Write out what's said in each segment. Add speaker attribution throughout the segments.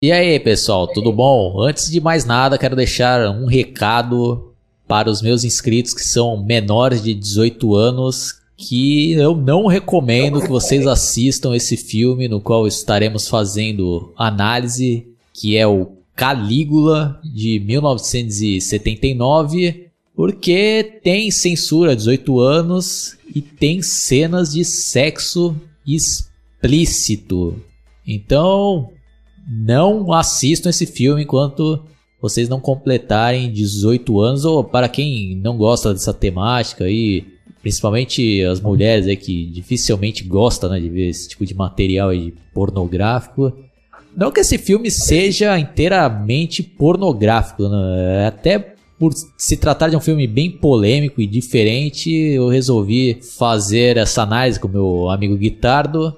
Speaker 1: E aí, pessoal, tudo bom? Antes de mais nada, quero deixar um recado para os meus inscritos que são menores de 18 anos, que eu não recomendo que vocês assistam esse filme no qual estaremos fazendo análise, que é o Calígula de 1979, porque tem censura 18 anos e tem cenas de sexo explícito. Então, não assistam esse filme enquanto vocês não completarem 18 anos ou para quem não gosta dessa temática aí, principalmente as mulheres aí que dificilmente gostam né, de ver esse tipo de material aí pornográfico. Não que esse filme seja inteiramente pornográfico, né? até por se tratar de um filme bem polêmico e diferente, eu resolvi fazer essa análise com meu amigo Guitardo.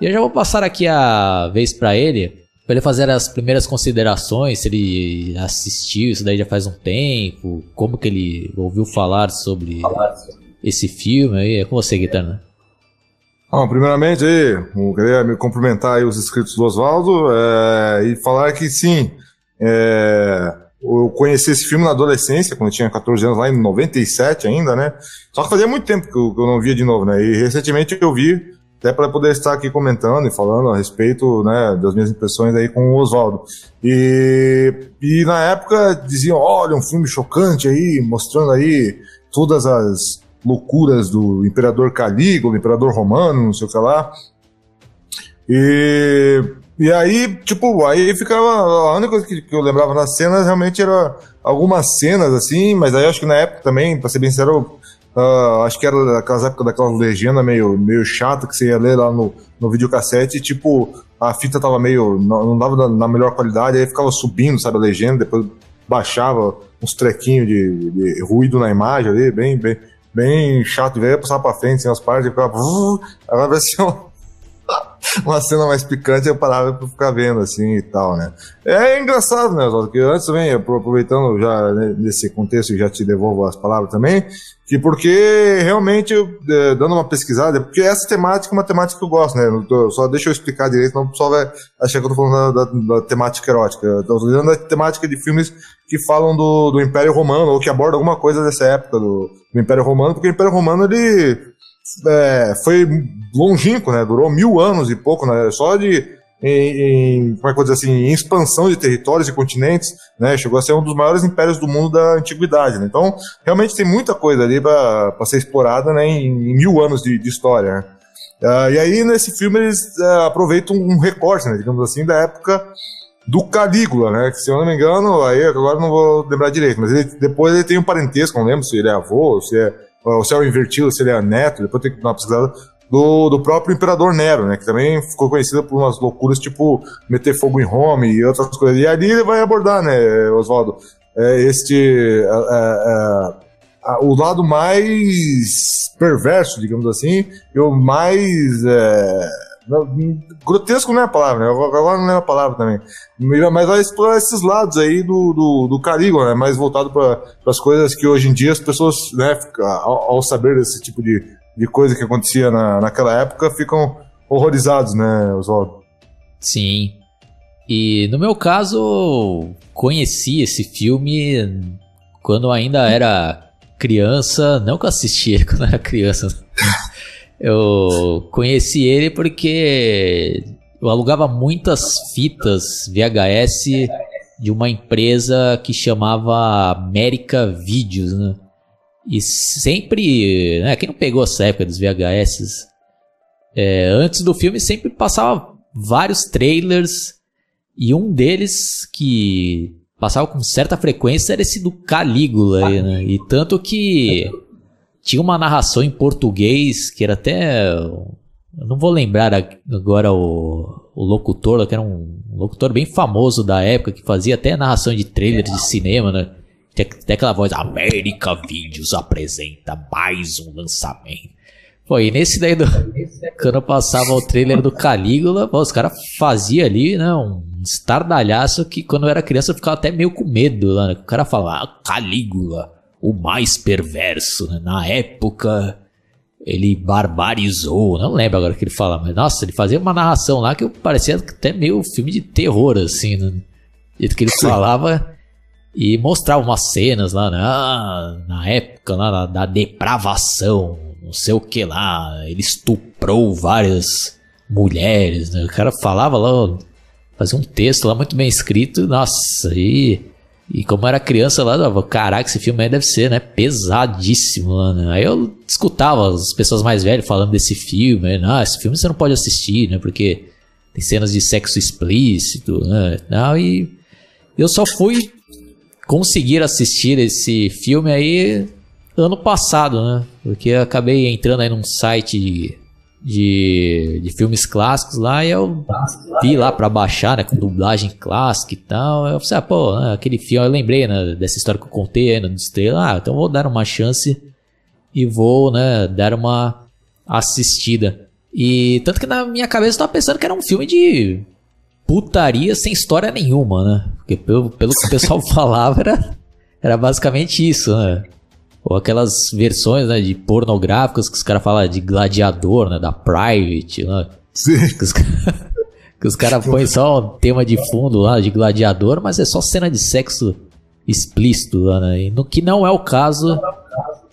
Speaker 1: E eu já vou passar aqui a vez para ele Pra ele fazer as primeiras considerações, se ele assistiu isso daí já faz um tempo, como que ele ouviu falar sobre esse filme aí. É com você, Guitarra.
Speaker 2: Bom, primeiramente, eu queria me cumprimentar aí os inscritos do Oswaldo é, e falar que sim, é, eu conheci esse filme na adolescência, quando eu tinha 14 anos, lá em 97 ainda, né? Só que fazia muito tempo que eu, que eu não via de novo, né? E recentemente eu vi até para poder estar aqui comentando e falando a respeito né, das minhas impressões aí com o Oswaldo. E, e na época diziam, olha, um filme chocante aí, mostrando aí todas as loucuras do imperador Calígula, imperador romano, não sei o que lá. E, e aí, tipo, aí ficava. A única coisa que, que eu lembrava nas cenas realmente era algumas cenas assim, mas aí acho que na época também, pra ser bem sincero, Uh, acho que era daquelas épocas daquela legenda meio, meio chata que você ia ler lá no, no videocassete e tipo, a fita tava meio. não, não dava na, na, melhor qualidade, aí ficava subindo, sabe, a legenda, depois baixava uns trequinhos de, de ruído na imagem ali, bem, bem, bem chato de ver, passava pra frente, assim, as partes, ficava. Uh, agora vai ser um uma cena mais picante, eu parava pra ficar vendo assim e tal, né? É engraçado, né, Oswaldo? Que antes também, aproveitando já nesse contexto, já te devolvo as palavras também, que porque realmente, é, dando uma pesquisada, porque essa temática é uma temática que eu gosto, né? Só deixa eu explicar direito, senão o pessoal vai achar que eu tô falando da, da, da temática erótica. Eu tô falando da temática de filmes que falam do, do Império Romano, ou que abordam alguma coisa dessa época do, do Império Romano, porque o Império Romano, ele é, foi longínquo, né? Durou mil anos e pouco, né? Só de em, em, como é que eu dizer assim, em expansão de territórios e continentes, né? Chegou a ser um dos maiores impérios do mundo da antiguidade, né? Então, realmente tem muita coisa ali para ser explorada, né? Em, em, mil anos de, de história. Uh, e aí, nesse filme, eles uh, aproveitam um recorte, né? Digamos assim, da época do Calígula, né? Que se eu não me engano, aí agora não vou lembrar direito, mas ele, depois ele tem um parentesco, não lembro se ele é avô, se é o céu invertido, se ele é neto, depois tem que dar uma pesquisada, do, do próprio Imperador Nero, né? Que também ficou conhecido por umas loucuras tipo meter fogo em Rome e outras coisas. E ali ele vai abordar, né, Oswaldo? É, este. É, é, é o lado mais perverso, digamos assim, e o mais. É, grotesco não é a palavra, né? Agora não é a palavra também. Mas vai explorar esses lados aí do, do, do né? Mais voltado para as coisas que hoje em dia as pessoas, né, ao, ao saber desse tipo de, de coisa que acontecia na, naquela época, ficam horrorizados, né, Oswaldo?
Speaker 1: Sim. E no meu caso, conheci esse filme quando ainda era criança, não que eu assistia quando era criança. Eu conheci ele porque eu alugava muitas fitas VHS de uma empresa que chamava América Videos, né? E sempre, né, quem não pegou essa época dos VHS, é, antes do filme sempre passava vários trailers e um deles que passava com certa frequência era esse do Calígula, aí, né? E tanto que tinha uma narração em português que era até. Eu não vou lembrar agora o, o locutor, que era um locutor bem famoso da época, que fazia até narração de trailers de cinema, né? Tinha até aquela voz, América Vídeos apresenta mais um lançamento. Pô, e nesse daí do. Quando passava o trailer do Calígula, pô, os caras faziam ali, né? Um estardalhaço que quando eu era criança eu ficava até meio com medo lá, né? O cara falava, ah, Calígula o mais perverso. Né? Na época, ele barbarizou, não lembro agora o que ele fala, mas nossa, ele fazia uma narração lá que parecia até meio filme de terror, assim, né? jeito que ele falava e mostrava umas cenas lá, né? Ah, na época lá da depravação, não sei o que lá, ele estuprou várias mulheres, né? O cara falava lá, fazia um texto lá muito bem escrito, nossa, e e como era criança lá, eu caraca, esse filme aí deve ser, né? Pesadíssimo, né? Aí eu escutava as pessoas mais velhas falando desse filme, né? Ah, esse filme você não pode assistir, né? Porque tem cenas de sexo explícito, né? Não, e eu só fui conseguir assistir esse filme aí ano passado, né? Porque eu acabei entrando aí num site de de, filmes clássicos lá e eu vi lá pra baixar, né, com dublagem clássica e tal. Eu falei, ah, pô, né, aquele filme, eu lembrei, né, dessa história que eu contei aí no Estrela, ah, então vou dar uma chance e vou, né, dar uma assistida. E tanto que na minha cabeça eu tava pensando que era um filme de putaria sem história nenhuma, né? Porque pelo, pelo que o pessoal falava era, era basicamente isso, né? Ou aquelas versões, né, de pornográficas que os caras falam de gladiador, né, da Private, né? Sim. Que os, caras põem só um tema de fundo lá de gladiador, mas é só cena de sexo explícito lá, né? E no que não é o caso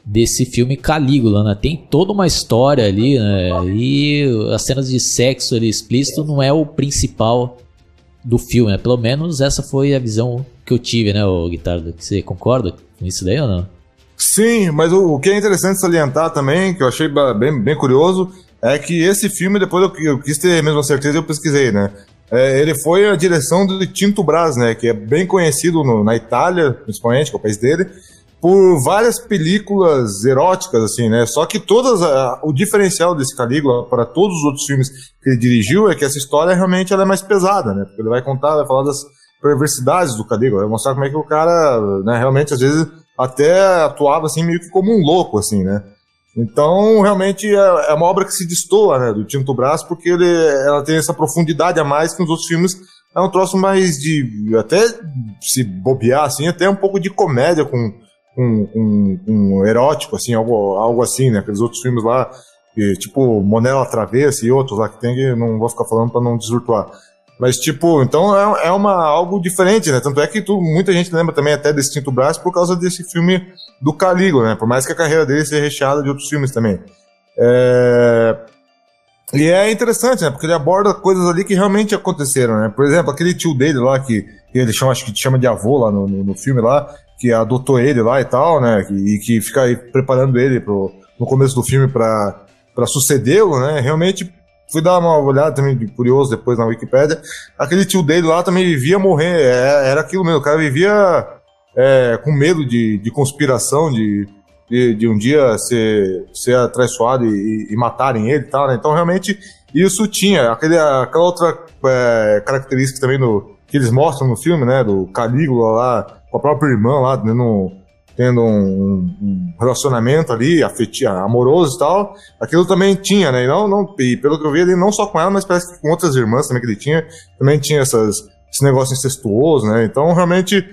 Speaker 1: desse filme Calígula, né? Tem toda uma história ali, né? E as cenas de sexo ali explícito não é o principal do filme, né? Pelo menos essa foi a visão que eu tive, né, o Guitardo? Você concorda com isso daí ou não?
Speaker 2: Sim, mas o, o, que é interessante salientar também, que eu achei bem, bem curioso, é que esse filme, depois eu, eu quis ter mesmo certeza, eu pesquisei, né? É, ele foi a direção do Tinto Brás, né? Que é bem conhecido no, na Itália, principalmente, que é o país dele, por várias películas eróticas, assim, né? Só que todas, a, o diferencial desse Calígula para todos os outros filmes que ele dirigiu é que essa história realmente ela é mais pesada, né? Porque ele vai contar, vai falar das perversidades do Calígula, vai mostrar como é que o cara, né, realmente às vezes até atuava assim meio que como um louco, assim, né? Então, realmente é, é uma obra que se destoa, né, do Tinto Brás, porque ele, ela tem essa profundidade a mais que nos outros filmes. É um troço mais de, até se bobear, assim, até um pouco de comédia com, com, com erótico, assim, algo, algo assim, né? Aqueles outros filmes lá, que, tipo Monela Travessa e outros lá que tem, que não vou ficar falando para não desvirtuar. Mas, tipo, então é, é uma, algo diferente, né? Tanto é que tu, muita gente lembra também até desse Tinto Brás por causa desse filme do Calígula, né? Por mais que a carreira dele seja recheada de outros filmes também. É... E é interessante, né? Porque ele aborda coisas ali que realmente aconteceram, né? Por exemplo, aquele tio dele lá que, que ele chama, acho que chama de avô lá no, no, no, filme lá, que adotou ele lá e tal, né? E que fica aí preparando ele pro, no começo do filme para sucedê-lo, né? Realmente fui dar uma olhada também curioso depois na Wikipedia. Aquele tio dele lá também vivia morrer. É, era aquilo mesmo, o cara vivia é, com medo de, de conspiração, de, de, de, um dia ser, ser atraiçoado e, e matarem ele e tal, né? Então realmente isso tinha. Aquele, aquela outra é, característica também do, que eles mostram no filme, né? Do Calígula lá, com a própria irmã lá, no, tendo um, um relacionamento ali, afetivo, amoroso e tal, aquilo também tinha, né? E, não, não, e pelo que eu vi, ele não só com ela, mas parece que com outras irmãs também que ele tinha, também tinha essas, esse negócio incestuoso, né? Então, realmente,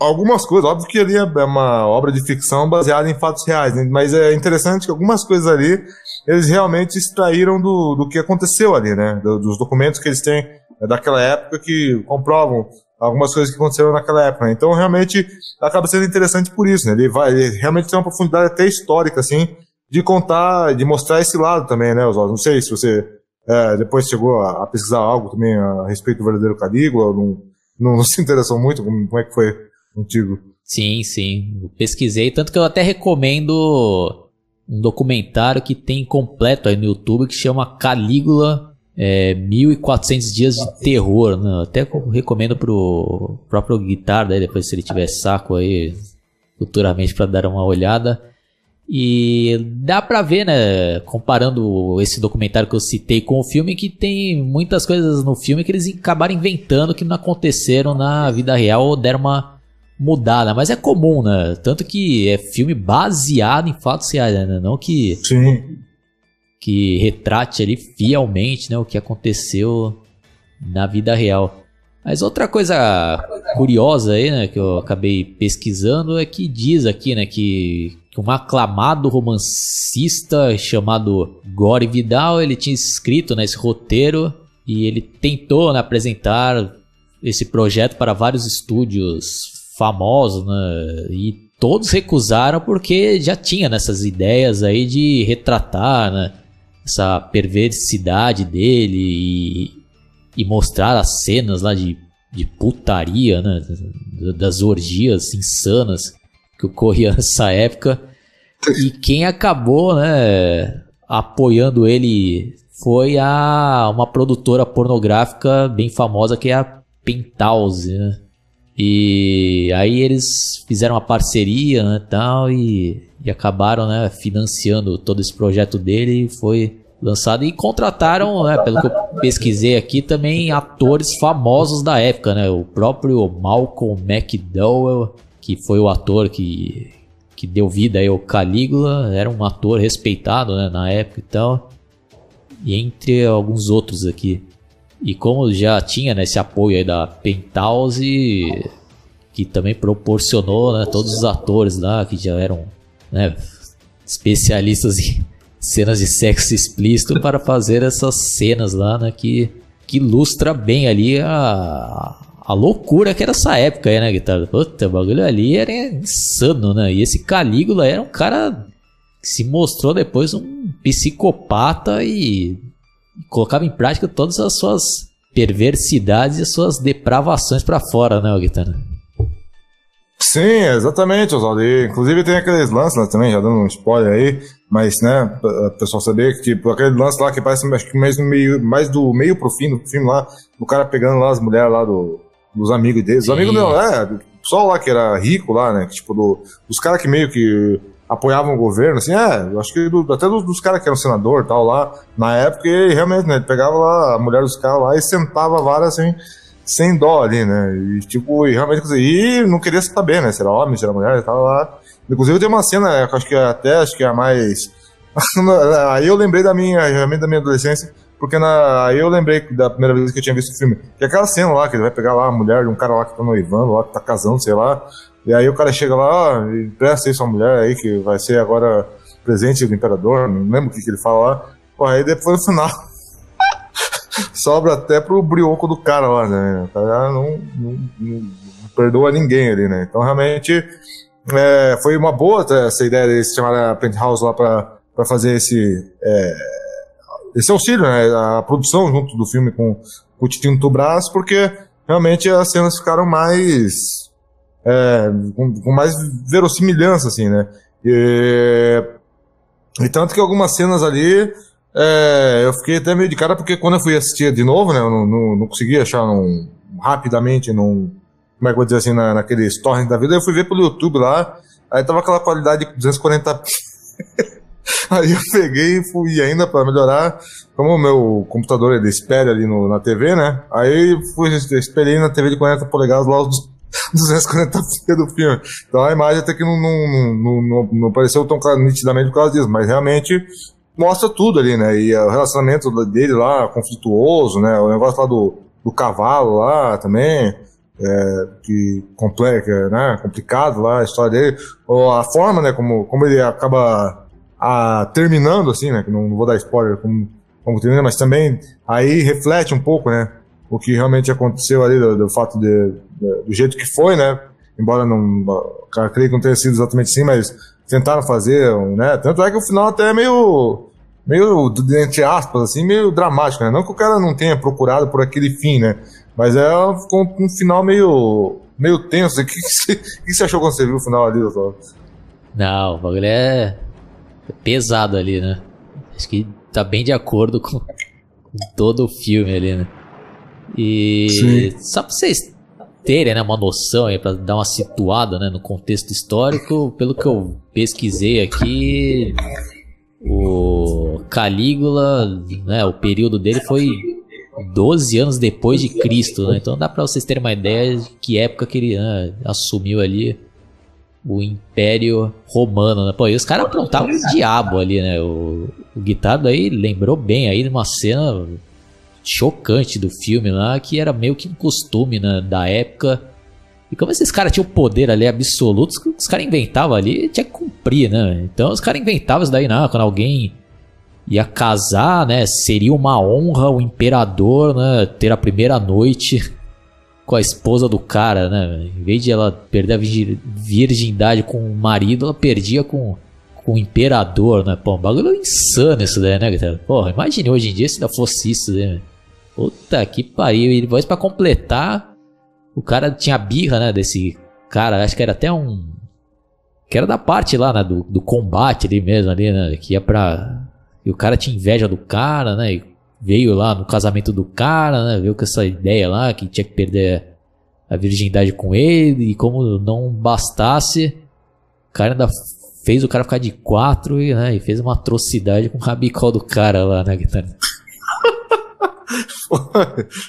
Speaker 2: algumas coisas, óbvio que ali é uma obra de ficção baseada em fatos reais, né? mas é interessante que algumas coisas ali eles realmente extraíram do, do que aconteceu ali, né? dos documentos que eles têm daquela época que comprovam algumas coisas que aconteceram naquela época. Né? Então, realmente, acaba sendo interessante por isso. Né? Ele, vai, ele realmente tem uma profundidade até histórica, assim, de contar, de mostrar esse lado também, né, Oswaldo? Não sei se você é, depois chegou a, a, pesquisar algo também a, respeito do verdadeiro Calígula, não, não, não, se interessou muito, como, como é que foi contigo?
Speaker 1: Sim, sim. Pesquisei, tanto que eu até recomendo um documentário que tem completo aí no YouTube que chama Calígula é, 1400 dias de terror, né? Até recomendo pro próprio guitarra, daí depois se ele tiver saco aí futuramente para dar uma olhada. E dá pra ver, né, comparando esse documentário que eu citei com o filme, que tem muitas coisas no filme que eles acabaram inventando que não aconteceram na vida real ou deram uma mudada. Mas é comum, né? Tanto que é filme baseado em fatos reais, né? Não que
Speaker 2: Sim
Speaker 1: que retrate ali fielmente né, o que aconteceu na vida real. Mas outra coisa curiosa aí, né, que eu acabei pesquisando é que diz aqui, né, que que um aclamado romancista chamado Gore Vidal, ele tinha escrito nesse né, roteiro e ele tentou né, apresentar esse projeto para vários estúdios famosos, né, e todos recusaram porque já tinha nessas ideias aí de retratar né, essa perversidade dele e, e mostrar as cenas lá de, de putaria, né, das orgias insanas que ocorria nessa época. E quem acabou, né, apoiando ele foi a uma produtora pornográfica bem famosa que é a Penthouse, né? E aí eles fizeram uma parceria, né, tal e, e acabaram, né, financiando todo esse projeto dele foi lançado e contrataram, né, pelo que eu pesquisei aqui, também atores famosos da época, né? O próprio Malcolm McDowell, que foi o ator que, que deu vida aí ao Calígula, era um ator respeitado né, na época e tal. E entre alguns outros aqui. E como já tinha né, esse apoio aí da Penthouse, que também proporcionou né, todos os atores lá que já eram né, especialistas em cenas de sexo explícito para fazer essas cenas lá, né, que, que ilustra bem ali a, a loucura que era essa época aí, né, guitarra? Puta, o bagulho ali era insano, né? E esse Calígula era um cara que se mostrou depois um psicopata e colocava em prática todas as suas perversidades e as suas depravações para fora, né, guitarra?
Speaker 2: Sim, exatamente, Oswaldo. Inclusive tem aqueles lances lá também, já dando um spoiler aí, mas, né, o pessoal saber que, tipo, aquele lance lá que parece acho que mais, no meio, mais do meio pro fim do filme lá, o cara pegando lá as mulheres lá do, dos amigos deles. Os amigos não, é, do pessoal lá que era rico lá, né? Que, tipo, do, dos caras que meio que apoiavam o governo, assim, é, eu acho que do, até dos, dos caras que eram senador e tal lá, na época, ele realmente, né, ele pegava lá a mulher dos caras lá e sentava várias assim, sem dó ali, né? E tipo, e realmente, e não queria saber, né? Se era homem, se era mulher, e tal lá. Inclusive tem uma cena, acho que até acho que é a mais. Aí eu lembrei da minha, realmente da minha adolescência, porque na, aí eu lembrei da primeira vez que eu tinha visto o filme, que é aquela cena lá, que ele vai pegar lá a mulher de um cara lá que tá noivando, lá que tá casando, sei lá. E aí o cara chega lá, ah, e presta aí sua mulher aí, que vai ser agora presente do imperador, não lembro o que, que ele fala lá. Pô, aí depois no final. sobra até pro brioco do cara lá, né? O cara não, não, não perdoa ninguém ali, né? Então realmente é, foi uma boa essa ideia de se chamar a Penthouse lá pra, fazer esse. É, esse auxílio, né, a produção junto do filme com, com o Tinto Brás, porque realmente as cenas ficaram mais é, com, com, mais verossimilhança, assim, né? E, e, tanto que algumas cenas ali é, eu fiquei até meio de cara, porque quando eu fui assistir de novo, né, eu não, não, não consegui achar num, rapidamente num, como é que eu vou dizer assim, na, naquele torrent da vida, eu fui ver pelo YouTube lá, aí tava aquela qualidade 240p. Aí eu peguei e fui ainda para melhorar, como o meu computador ele espelha ali no, na TV, né? Aí fui, espelhei na TV de 40 polegadas lá os 240p do filme. Então a imagem até que não, não, não, não, não apareceu tão nitidamente por causa disso, mas realmente mostra tudo ali, né? E o relacionamento dele lá, conflituoso, né? O negócio lá do, do cavalo lá também. É, que complexo, né, complicado lá a história dele, ou a forma, né, como, como ele acaba a, terminando, assim, né? Que não, não, vou dar spoiler como, como termina, mas também aí reflete um pouco, né? O que realmente aconteceu ali, do, do fato de, de, do jeito que foi, né? Embora não, creio que não tenha sido exatamente assim, mas tentaram fazer, né? Tanto é que o final até é meio, meio, entre aspas, assim, meio dramático, né? Não que o cara não tenha procurado por aquele fim, né? Mas é um, um final meio, meio tenso. O que, que, você, achou quando você viu o final ali, doutor?
Speaker 1: Não, o bagulho é pesado ali, né? Acho que tá bem de acordo com, com todo o filme ali, né? E Sim. só pra vocês terem né, uma noção aí, pra dar uma situada né, no contexto histórico, pelo que eu pesquisei aqui, o Calígula, né, o período dele foi 12 anos depois de Cristo, né? Então dá pra vocês terem uma ideia de que época que ele né, assumiu ali o Império Romano, né? Pô, e os caras aprontavam o diabo ali, né? O, o Guitardo aí lembrou bem aí de uma cena chocante do filme lá, que era meio que um costume né, da época E como esses caras tinham poder ali absoluto, os caras inventavam ali, tinha que cumprir, né? Então os caras inventavam isso daí, não, quando alguém ia casar, né? Seria uma honra o imperador, né? Ter a primeira noite com a esposa do cara, né? Em vez de ela perder a virgindade com o marido, ela perdia com, com o imperador, né? Pô, um bagulho insano isso daí, né, galera? Porra, imagine hoje em dia se ainda fosse isso, né? Puta que pariu. E depois pra completar, o cara tinha birra, né? Desse cara, acho que era até um. Que era da parte lá, né? Do, do combate ali mesmo, ali, né? Que ia pra. E o cara tinha inveja do cara, né? E veio lá no casamento do cara, né? Veio com essa ideia lá que tinha que perder a virgindade com ele. E como não bastasse, o cara ainda fez o cara ficar de quatro e, né, e fez uma atrocidade com o rabicol do cara lá, né, guitarra.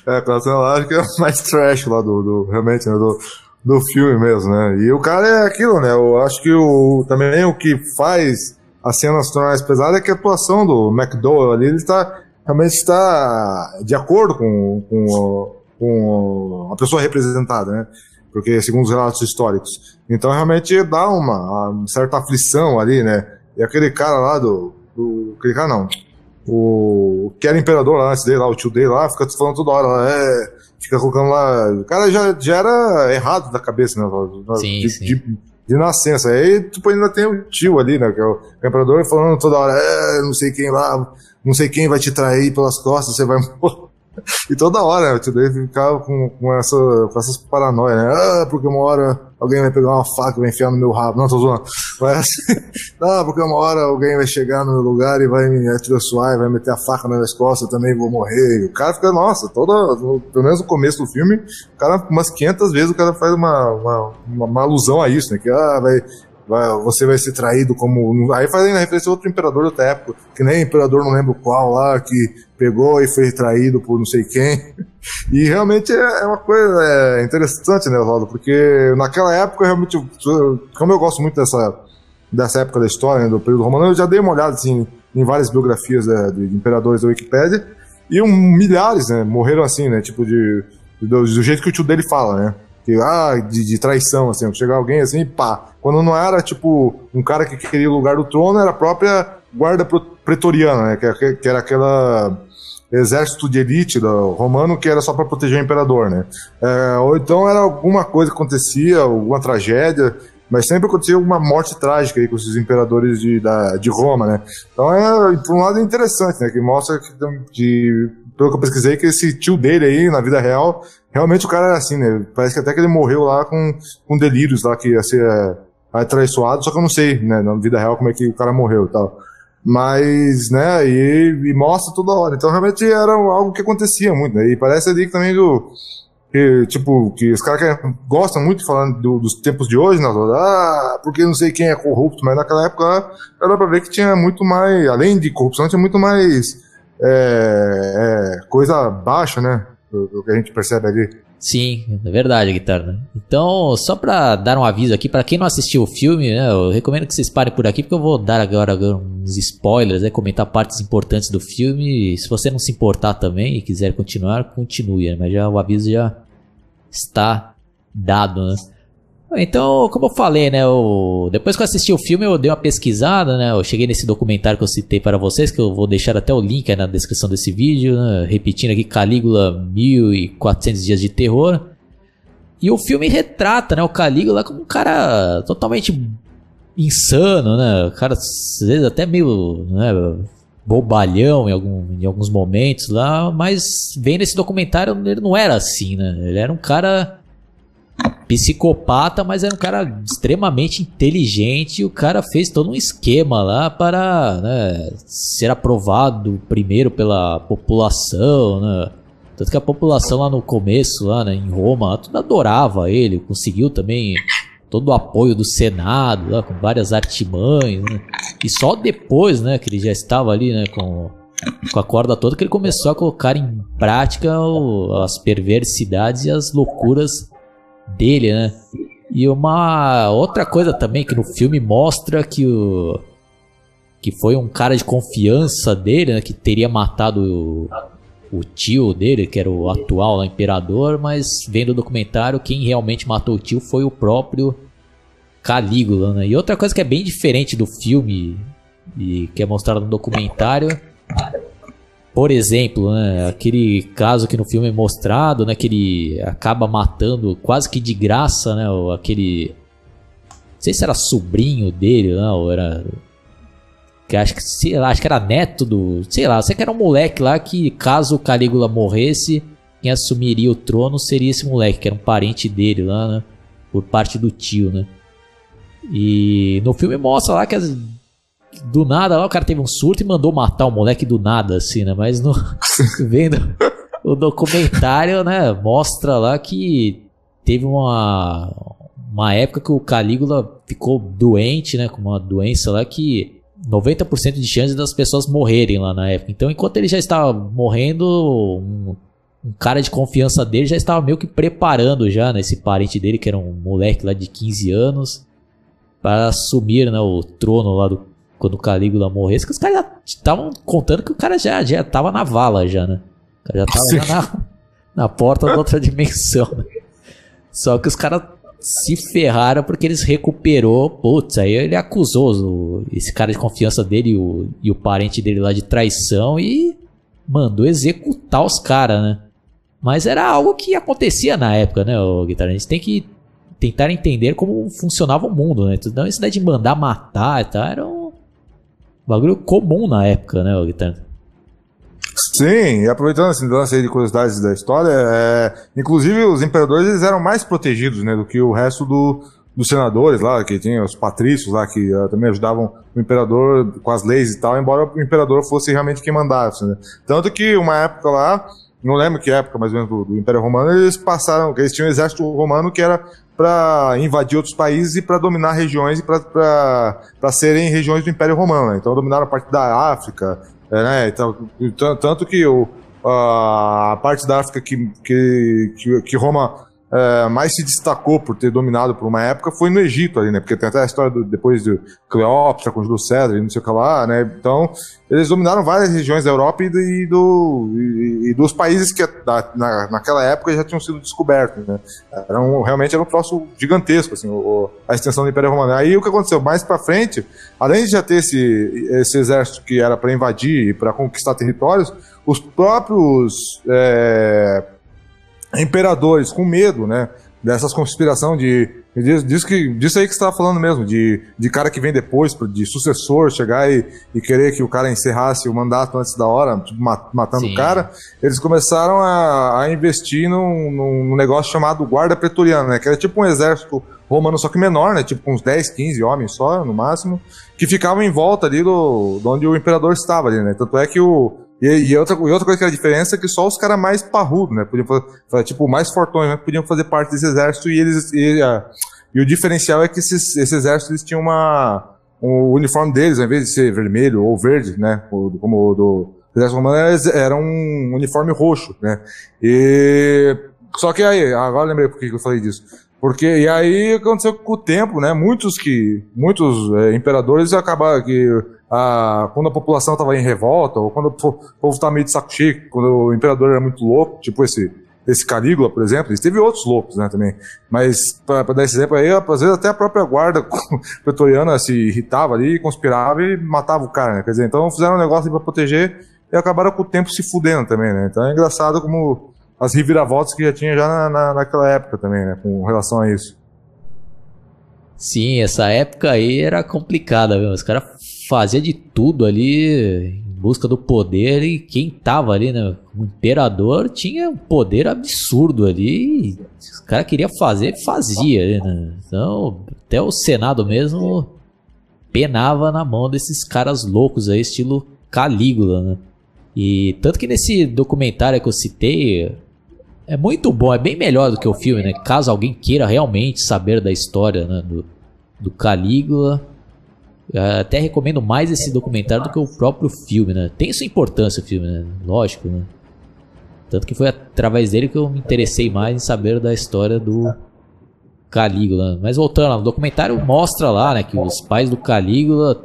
Speaker 2: é, acho que é mais trash lá do, do realmente, né, do, do filme mesmo, né? E o cara é aquilo, né? Eu acho que o, também o que faz a cena se tornar mais pesada é que a atuação do McDowell ali, ele está realmente está de acordo com, com, com a pessoa representada, né? Porque segundo os relatos históricos. Então realmente dá uma, uma certa aflição ali, né? E aquele cara lá do, do aquele cara não, o que era imperador lá antes dele, lá, o tio dele lá, fica falando toda hora lá, é, fica colocando lá. O cara já, já era errado da cabeça, né?
Speaker 1: Sim,
Speaker 2: de,
Speaker 1: sim.
Speaker 2: De, de, nascença. Aí, tipo, ainda tem o tio ali, né? Que é o, o imperador falando toda hora, é, não sei quem lá, não sei quem vai te trair pelas costas, você vai morrer. E toda hora, né, o tio dele ficava com, com, essa, com essas paranoias, né? Ah, porque uma hora alguém vai pegar uma faca e vai enfiar no meu rabo. Não, tô zoando. Mas assim, ah, porque uma hora alguém vai chegar no meu lugar e vai me atrioçoar e vai meter a faca nas minhas costas, eu também vou morrer. E o cara fica, nossa, toda, pelo menos no começo do filme, o cara, umas 500 vezes o cara faz uma, uma, uma, uma alusão a isso, né? Que, ah, vai, vai, você vai ser traído como. Aí fazendo referência a outro imperador da época, que nem imperador não lembro qual lá, que pegou e foi traído por não sei quem. E realmente é, é uma coisa é interessante, né, Oswaldo? Porque naquela época, realmente, como eu gosto muito dessa, dessa época da história, né, do período romano, eu já dei uma olhada assim, em várias biografias né, de imperadores da Wikipédia, e um, milhares né, morreram assim, né? Tipo, de, do jeito que o tio dele fala, né? Que, ah, de, de, traição, assim, chegar alguém assim, pá. Quando não era, tipo, um cara que queria o lugar do trono, era a própria guarda pretoriana, né, que, que era aquela exército de elite romano que era só para proteger o imperador, né. É, ou então era alguma coisa que acontecia, alguma tragédia, mas sempre acontecia alguma morte trágica aí com esses imperadores de, da, de Roma, né. Então, é, por um lado, é interessante, né, que mostra que, que pelo que eu pesquisei, que esse tio dele aí, na vida real, realmente o cara era assim, né? Parece que até que ele morreu lá com, com delírios lá, que ia ser é, atraiçoado, só que eu não sei, né, na vida real, como é que o cara morreu e tal. Mas, né, e, e, mostra toda hora. Então realmente era algo que acontecia muito, né? E parece ali que também do. Que, tipo, que os caras gostam muito falar do, dos tempos de hoje, né? Ah, porque não sei quem é corrupto, mas naquela época era pra ver que tinha muito mais, além de corrupção, tinha muito mais é, é, coisa baixa, né? O que a gente percebe ali.
Speaker 1: Sim, é verdade, guitarra. Então, só pra dar um aviso aqui, para quem não assistiu o filme, né, eu recomendo que vocês parem por aqui, porque eu vou dar agora, uns spoilers, né, comentar partes importantes do filme. Se você não se importar também e quiser continuar, continue, né, mas já o aviso já está dado, né? Então, como eu falei, né? Eu, depois que eu assisti o filme, eu dei uma pesquisada, né? Eu cheguei nesse documentário que eu citei para vocês, que eu vou deixar até o link aí na descrição desse vídeo, né? Repetindo aqui, Calígula 1400 Dias de Terror. E o filme retrata, né? O Calígula como um cara totalmente insano, né? O cara, às vezes, até meio né, bobalhão em, algum, em alguns momentos lá, mas vendo esse documentário, ele não era assim, né? Ele era um cara psicopata, mas era um cara extremamente inteligente e o cara fez todo um esquema lá para né, ser aprovado primeiro pela população, né? Tanto que a população lá no começo, lá né, em Roma, tudo adorava ele, conseguiu também todo o apoio do Senado, lá, com várias artimanhas, né? E só depois, né, que ele já estava ali, né, com, com a corda toda, que ele começou a colocar em prática o, as perversidades e as loucuras dele, né? E uma outra coisa também que no filme mostra que o que foi um cara de confiança dele, né, que teria matado o, o tio dele, que era o atual lá, imperador, mas vendo o documentário, quem realmente matou o tio foi o próprio Calígula, né? E outra coisa que é bem diferente do filme e que é mostrado no documentário, por exemplo, né, aquele caso que no filme é mostrado, né, que ele acaba matando quase que de graça, né, aquele não sei se era sobrinho dele, não, ou era que acho que, sei lá, acho que era neto do. Sei lá, sei que era um moleque lá que, caso o Calígula morresse, quem assumiria o trono seria esse moleque, que era um parente dele lá, né? Por parte do tio, né? E no filme mostra lá que as, do nada lá o cara teve um surto e mandou matar o moleque do nada, assim, né? Mas no, vendo o documentário, né? Mostra lá que teve uma, uma época que o Calígula ficou doente, né? Com uma doença lá que 90% de chance das pessoas morrerem lá na época. Então, enquanto ele já estava morrendo, um, um, cara de confiança dele já estava meio que preparando já, né, esse parente dele, que era um moleque lá de 15 anos, para assumir, né, o trono lá do quando o Calígula morresse, que os caras estavam contando que o cara já já estava na vala já, né? O cara já estava na, na porta da outra dimensão. Né? Só que os caras se ferraram porque eles recuperou. Putz, aí ele acusou esse cara de confiança dele e o, e o parente dele lá de traição e mandou executar os caras, né? Mas era algo que acontecia na época, né, o Guitarra? A gente tem que tentar entender como funcionava o mundo, né? Então, isso daí de mandar matar e tal era um bagulho comum na época, né, Guitarra?
Speaker 2: Sim, e aproveitando esse lance de curiosidades da história, é, inclusive os imperadores eles eram mais protegidos né, do que o resto do, dos senadores lá, que tinha os patrícios lá, que uh, também ajudavam o imperador com as leis e tal, embora o imperador fosse realmente quem mandasse. Né? Tanto que uma época lá, não lembro que época mais ou menos do, do Império Romano, eles passaram, eles tinham um exército romano que era para invadir outros países e para dominar regiões e para serem regiões do Império Romano. Né? Então dominaram a parte da África, é, né? Então, tanto que o, a parte da África que, que, que Roma é, mais se destacou por ter dominado por uma época foi no Egito ali, né? Porque tem até a história do, depois de Cleópatra com Júlio César e não sei o que lá, né? Então, eles dominaram várias regiões da Europa e, do, e, do, e, dos países que na, naquela época já tinham sido descobertos, né? Era um, realmente era um troço gigantesco, assim, o, a extensão do Império Romano. Aí o que aconteceu? Mais para frente, além de já ter esse, esse exército que era para invadir e para conquistar territórios, os próprios é, imperadores com medo, né? Dessas conspiração de. Diz, diz que, disso aí que você estava falando mesmo, de, de cara que vem depois, de sucessor, chegar e, e querer que o cara encerrasse o mandato antes da hora, tipo, matando Sim. o cara. Eles começaram a, a investir num, num negócio chamado Guarda Pretoriana, né? Que era tipo um exército romano, só que menor, né? Tipo uns 10, 15 homens só, no máximo, que ficavam em volta ali do, do onde o imperador estava ali, né? Tanto é que o, e, e, outra, e outra coisa que era a diferença é que só os caras mais parrudos, né? Podiam fazer, tipo, mais fortões, né? Podiam fazer parte desse exército e eles. E, a, e o diferencial é que esses, esse exército eles tinham uma. O uniforme deles, ao invés de ser vermelho ou verde, né? Como o do exército romano, era um uniforme roxo, né? E. Só que aí, agora lembrei por que eu falei disso. Porque, e aí aconteceu com o tempo, né? Muitos que. Muitos é, imperadores acabaram que a, quando a população estava em revolta, ou quando o povo estava meio de saco cheio, quando o imperador era muito louco, tipo esse, esse Calígula, por exemplo, teve outros loucos, né, também. Mas, para dar esse exemplo aí, às vezes até a própria guarda pretoriana se irritava ali, conspirava e matava o cara, né? Quer dizer, então fizeram um negócio para proteger e acabaram com o tempo se fudendo também, né? Então é engraçado como as reviravoltas que já tinha já na, na, naquela época também, né, com relação a isso.
Speaker 1: Sim, essa época aí era complicada, viu? Os caras fazia de tudo ali em busca do poder e quem tava ali, né? O imperador tinha um poder absurdo ali. Os caras queriam fazer, fazia, né? Então, até o Senado mesmo penava na mão desses caras loucos aí, estilo Calígula, né? E tanto que nesse documentário que eu citei, é muito bom, é bem melhor do que o filme, né? Caso alguém queira realmente saber da história né? do, do Calígula, até recomendo mais esse documentário do que o próprio filme, né? Tem sua importância o filme, né? Lógico, né? Tanto que foi através dele que eu me interessei mais em saber da história do Calígula. Mas voltando, o documentário mostra lá, né, que os pais do Calígula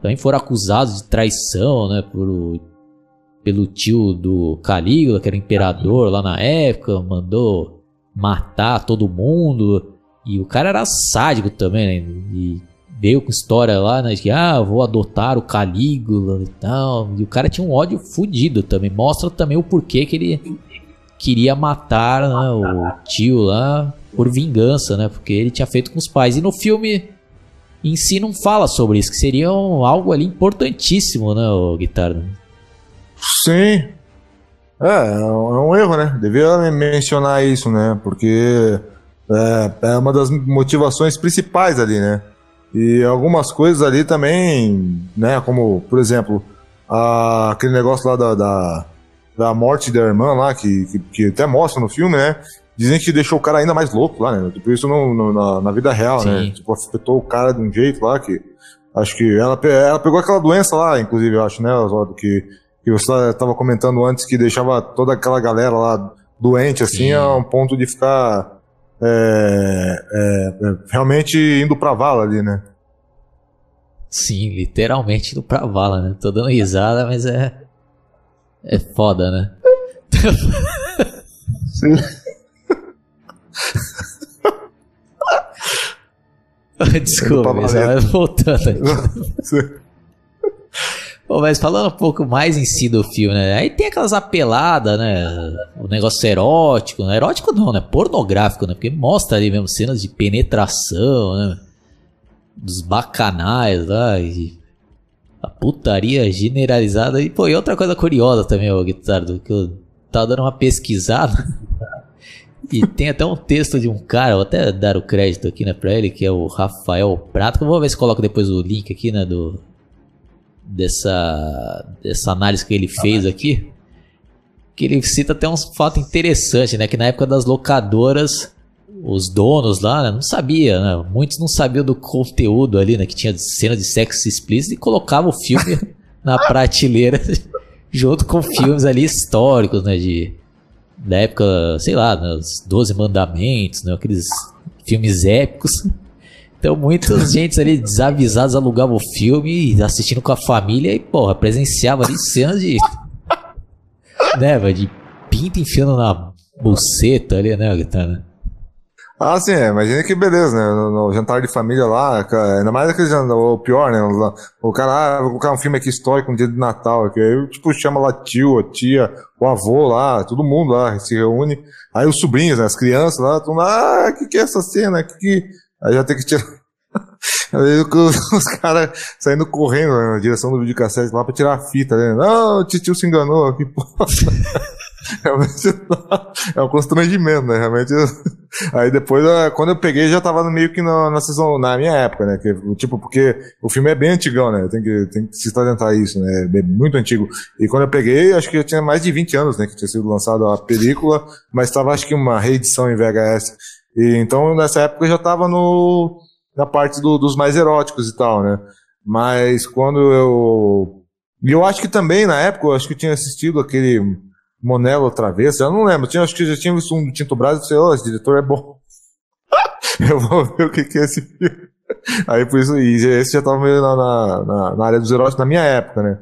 Speaker 1: também foram acusados de traição, né, por pelo tio do Calígula, que era imperador lá na época, mandou matar todo mundo. E o cara era sádico também, né? E veio com história lá, né? Que, ah, vou adotar o Calígula e tal. E o cara tinha um ódio fudido também. Mostra também o porquê que ele queria matar né, o tio lá por vingança, né? Porque ele tinha feito com os pais. E no filme em si não fala sobre isso, que seria um, algo ali importantíssimo, né, o Guitarra?
Speaker 2: Sim. É, é um é erro, né? Devia mencionar isso, né? Porque é, é uma das motivações principais ali, né? E algumas coisas ali também, né? Como, por exemplo, a, aquele negócio lá da, da, da, morte da irmã lá, que, que, que, até mostra no filme, né? Dizem que deixou o cara ainda mais louco lá, né? Tipo, isso no, no, na, na, vida real, né? Sim. né? Tipo, afetou o cara de um jeito lá que. Acho que ela, ela pegou aquela doença lá, inclusive, eu acho, né, Oswaldo? Que, que você estava comentando antes que deixava toda aquela galera lá doente, assim, Sim. a um ponto de ficar. É, é, é, realmente indo pra vala ali, né?
Speaker 1: Sim, literalmente indo pra vala, né? Tô dando risada, mas é. É foda, né? Sim. Desculpa, mas voltando aqui. Bom, mas falando um pouco mais em si do filme, né? Aí tem aquelas apeladas, né? O negócio erótico, né? Erótico não, né? Pornográfico, né? Porque mostra ali mesmo cenas de penetração, né? Dos bacanais lá e a putaria generalizada. E, pô, e outra coisa curiosa também, o Guitardo, que eu tava dando uma pesquisada. E tem até um texto de um cara, vou até dar o crédito aqui, né, pra ele, que é o Rafael Prato. Vou ver se coloco depois o link aqui, né, do, dessa, dessa análise que ele fez aqui. Que ele cita até um fato interessante, né, que na época das locadoras, os donos lá, né, não sabia, né, muitos não sabiam do conteúdo ali, né, que tinha cena de sexo explícito e colocavam o filme na prateleira junto com filmes ali históricos, né, de da época, sei lá, nos Doze Mandamentos, né, aqueles filmes épicos. Então muitas gente ali desavisados alugavam o filme assistindo com a família e, porra, presenciava ali cenas de. né, de pinta enfiando na buceta ali, né, Gritana?
Speaker 2: Ah, sim, é. imagina que beleza, né? No, no, jantar de família lá, ainda mais aquele jantar, o pior, né? O, cara, ah, vou colocar um filme aqui histórico, um dia de Natal, que aí, tipo, chama lá tio, tia, o avô lá, todo mundo lá se reúne. Aí os sobrinhos, né? As crianças lá, estão lá, ah, o que, que é essa cena? Que que... Aí já tem que tirar. Aí os caras saindo correndo né, na direção do videocassete lá pra tirar a fita, né? Não, o tio se enganou aqui, porra. Realmente é um constrangimento, né? Realmente. Aí depois, é, quando eu peguei, já tava meio que na, na sessão, na minha época, né? Que, tipo, porque o filme é bem antigão, né? Tem que, tem que se atentar isso, né? É muito antigo. E quando eu peguei, acho que já tinha mais de 20 anos, né? Que tinha sido lançada a película, mas tava acho que uma reedição em VHS. E então, nessa época, eu já tava no, na parte do, dos mais eróticos e tal, né? Mas quando eu. E eu acho que também, na época, eu acho que eu tinha assistido aquele Monelo vez, eu não lembro. Tinha, acho que já tinha visto um do Tinto Brás e disse, oh, esse diretor é bom. eu vou ver o que, que é esse filme. Aí por isso, e esse já tava meio na, na, na área dos heróis na minha época, né?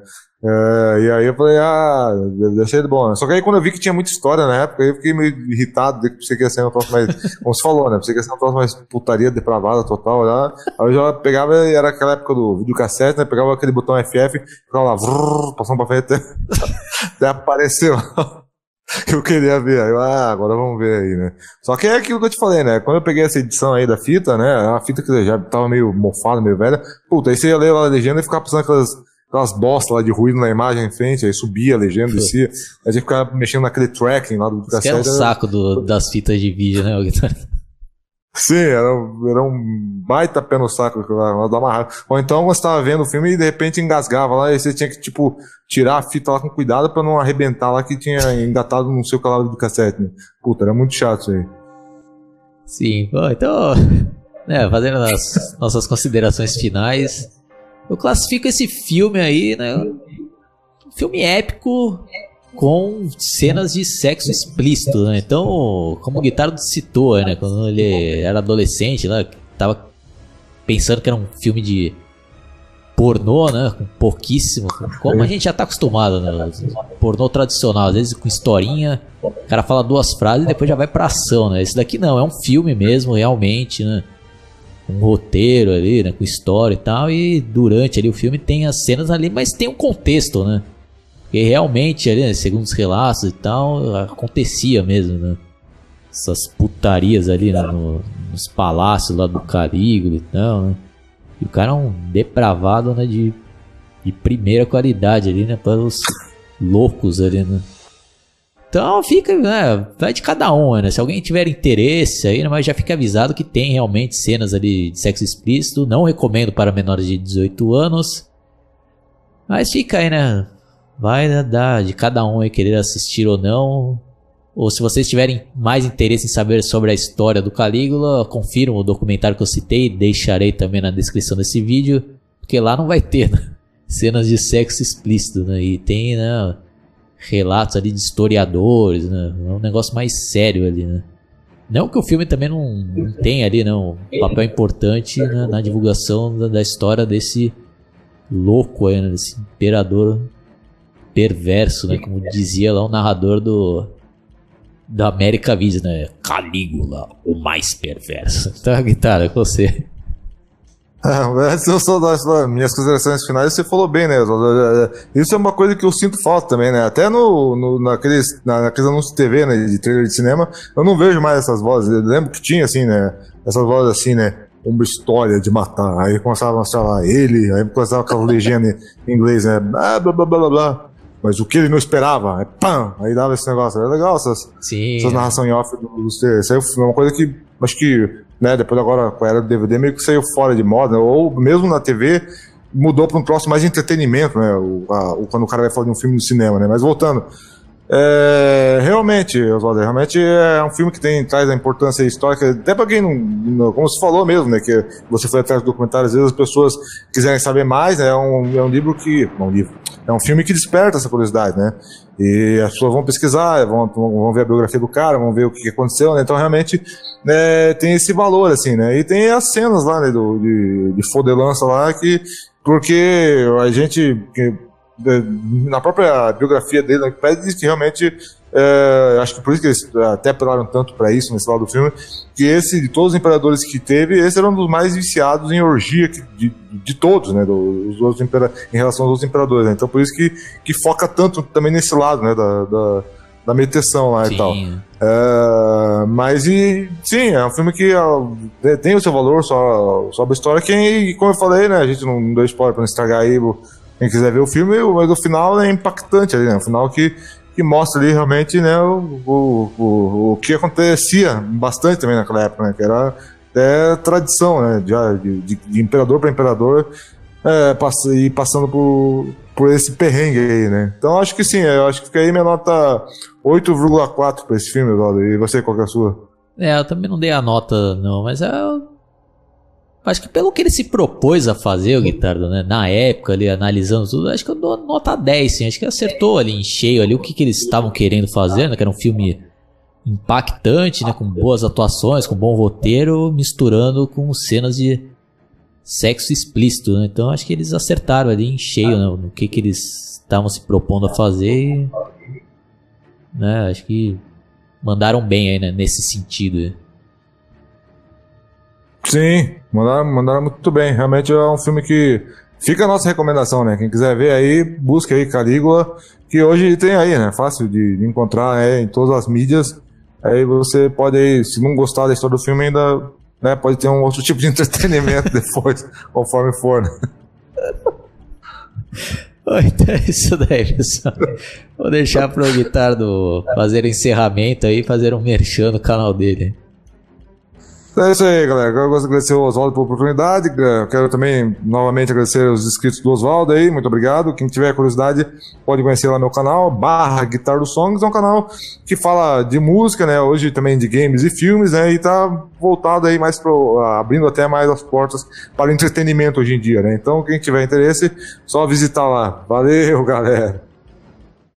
Speaker 2: É, e aí eu falei, ah, deve ser bom, né? Só que aí quando eu vi que tinha muita história na época, eu fiquei meio irritado, de que pensei que ia ser um troço mais, como você falou, né? Pensei que ia ser um troço mais putaria depravada total, né? Aí eu já pegava, era aquela época do videocassete, né? Pegava aquele botão FF, ficava lá, passando pra frente, até, até apareceu eu queria ver. Aí eu, ah, agora vamos ver aí, né? Só que é aquilo que eu te falei, né? Quando eu peguei essa edição aí da fita, né? A fita que já tava meio mofada, meio velha, puta, aí você ia ler a legenda e ficava pensando aquelas aquelas bostas lá de ruído na imagem em frente, aí subia a legenda, descia, aí tinha que ficar mexendo naquele tracking lá do
Speaker 1: cassete. Era um saco do, das fitas de vídeo, né?
Speaker 2: Sim, era, era um baita pé no saco uma raiva. Ou então você tava vendo o filme e de repente engasgava lá e você tinha que, tipo, tirar a fita lá com cuidado para não arrebentar lá que tinha engatado no seu calado de cassete. Né? Puta, era muito chato isso aí.
Speaker 1: Sim, bom, então, né, fazendo as nossas considerações finais, eu classifico esse filme aí, né? Filme épico com cenas de sexo explícito, né? Então, como o Guitardo citou, né? Quando ele era adolescente, né? Tava pensando que era um filme de pornô, né? Com pouquíssimo. Como a gente já tá acostumado, né? Pornô tradicional, às vezes com historinha, o cara fala duas frases e depois já vai pra ação, né? Esse daqui não, é um filme mesmo, realmente, né? Um roteiro ali, né? Com história e tal. E durante ali o filme tem as cenas ali, mas tem um contexto, né? Porque realmente ali, né, segundo os relatos e tal, acontecia mesmo, né? Essas putarias ali né? no, nos palácios lá do Calígula e tal, né? E o cara é um depravado, né? De, de primeira qualidade ali, né? Para os loucos ali, né? Então fica, né? Vai de cada um, né? Se alguém tiver interesse aí, né, mas já fica avisado que tem realmente cenas ali de sexo explícito. Não recomendo para menores de 18 anos. Mas fica aí, né? Vai né, dar de cada um aí querer assistir ou não. Ou se vocês tiverem mais interesse em saber sobre a história do Calígula, confiram o documentário que eu citei, deixarei também na descrição desse vídeo, porque lá não vai ter né? cenas de sexo explícito, né? E tem né, relatos ali de historiadores, né? É um negócio mais sério ali, né? Não que o filme também não, não tenha ali não, um papel importante né, na divulgação da, da, história desse louco aí, né, desse imperador perverso, né? Como dizia lá o narrador do da América Vision, né? Calígula, o mais perverso. Então, guitarra, com você.
Speaker 2: É, antes eu só das minhas considerações finais, você falou bem, né? Isso é uma coisa que eu sinto falta também, né? Até no, no, naqueles, naqueles anúncios de TV, né? De trailer de cinema, eu não vejo mais essas vozes. Eu lembro que tinha, assim, né? Essas vozes assim, né? Uma história de matar. Aí começava a mostrar lá ele, aí começava aquela legenda em inglês, né? Blá, blá, blá, blá, blá mas o que ele não esperava, é pam! Aí dava esse negócio. Era legal essas, Sim, essas é. narrações em off dos Isso aí foi uma coisa que acho que, né, depois agora com a era do DVD, meio que saiu fora de moda, ou mesmo na TV, mudou para um troço mais de entretenimento, né? O, a, o, quando o cara vai falar de um filme no cinema, né? Mas voltando. É, realmente, Oswaldo, realmente é um filme que tem, traz a importância histórica, até para quem não, não, como você falou mesmo, né, que você foi atrás do documentário, às vezes as pessoas quiserem saber mais, né, é um, é um livro que, é um livro, é um filme que desperta essa curiosidade, né? E as pessoas vão pesquisar, vão, vão ver a biografia do cara, vão ver o que aconteceu, né? Então realmente né, tem esse valor, assim, né? E tem as cenas lá, né, do, de, de fodelança lá, que, porque a gente, que, na própria biografia dele, né, diz que realmente é, acho que por isso que eles até apelaram tanto para isso nesse lado do filme, que esse, de todos os imperadores que teve, esse era um dos mais viciados em orgia que, de, de todos, né, dos outros impera, em relação aos outros imperadores. Né? Então por isso que, que foca tanto também nesse lado, né, da, da, da meteção lá sim. e tal. É, mas e sim, é um filme que é, tem o seu valor só, só a história. Quem, como eu falei, né, a gente não, não deu spoiler para não estragar aí. Quem quiser ver o filme, mas o final é impactante ali, né? O final que que mostra ali realmente né, o, o, o, o que acontecia bastante também naquela época, né, que era é, tradição, né, de, de, de imperador para imperador é, pass e passando por, por esse perrengue aí, né. Então acho que sim, eu acho que fica aí minha nota 8,4 para esse filme, Eduardo. E você, qual é a sua?
Speaker 1: É, eu também não dei a nota, não, mas é Acho que pelo que ele se propôs a fazer, o Guitardo, né? Na época, ali, analisando tudo, acho que eu dou nota 10, sim. Acho que acertou ali em cheio ali o que, que eles estavam querendo fazer, né? Que era um filme impactante, né? Com boas atuações, com bom roteiro, misturando com cenas de sexo explícito, né? Então acho que eles acertaram ali em cheio, né? No que, que eles estavam se propondo a fazer e, né? Acho que mandaram bem aí, né? Nesse sentido.
Speaker 2: Sim, mandaram, mandaram muito bem. Realmente é um filme que fica a nossa recomendação, né? Quem quiser ver aí, busque aí Calígula, que hoje tem aí, né? Fácil de, de encontrar é, em todas as mídias. Aí você pode aí, se não gostar da história do filme, ainda né, pode ter um outro tipo de entretenimento depois, conforme for, né?
Speaker 1: Então é isso daí, pessoal. Vou deixar pro Guitardo fazer encerramento aí, fazer um merchan no canal dele.
Speaker 2: É isso aí, galera. Eu gosto de agradecer ao Oswaldo pela oportunidade. Quero também novamente agradecer os inscritos do Oswaldo aí. Muito obrigado. Quem tiver curiosidade pode conhecer lá meu canal, barra Guitar do Songs. É um canal que fala de música, né? Hoje também de games e filmes, né? E tá voltado aí mais pro. abrindo até mais as portas para o entretenimento hoje em dia, né? Então, quem tiver interesse, só visitar lá. Valeu, galera.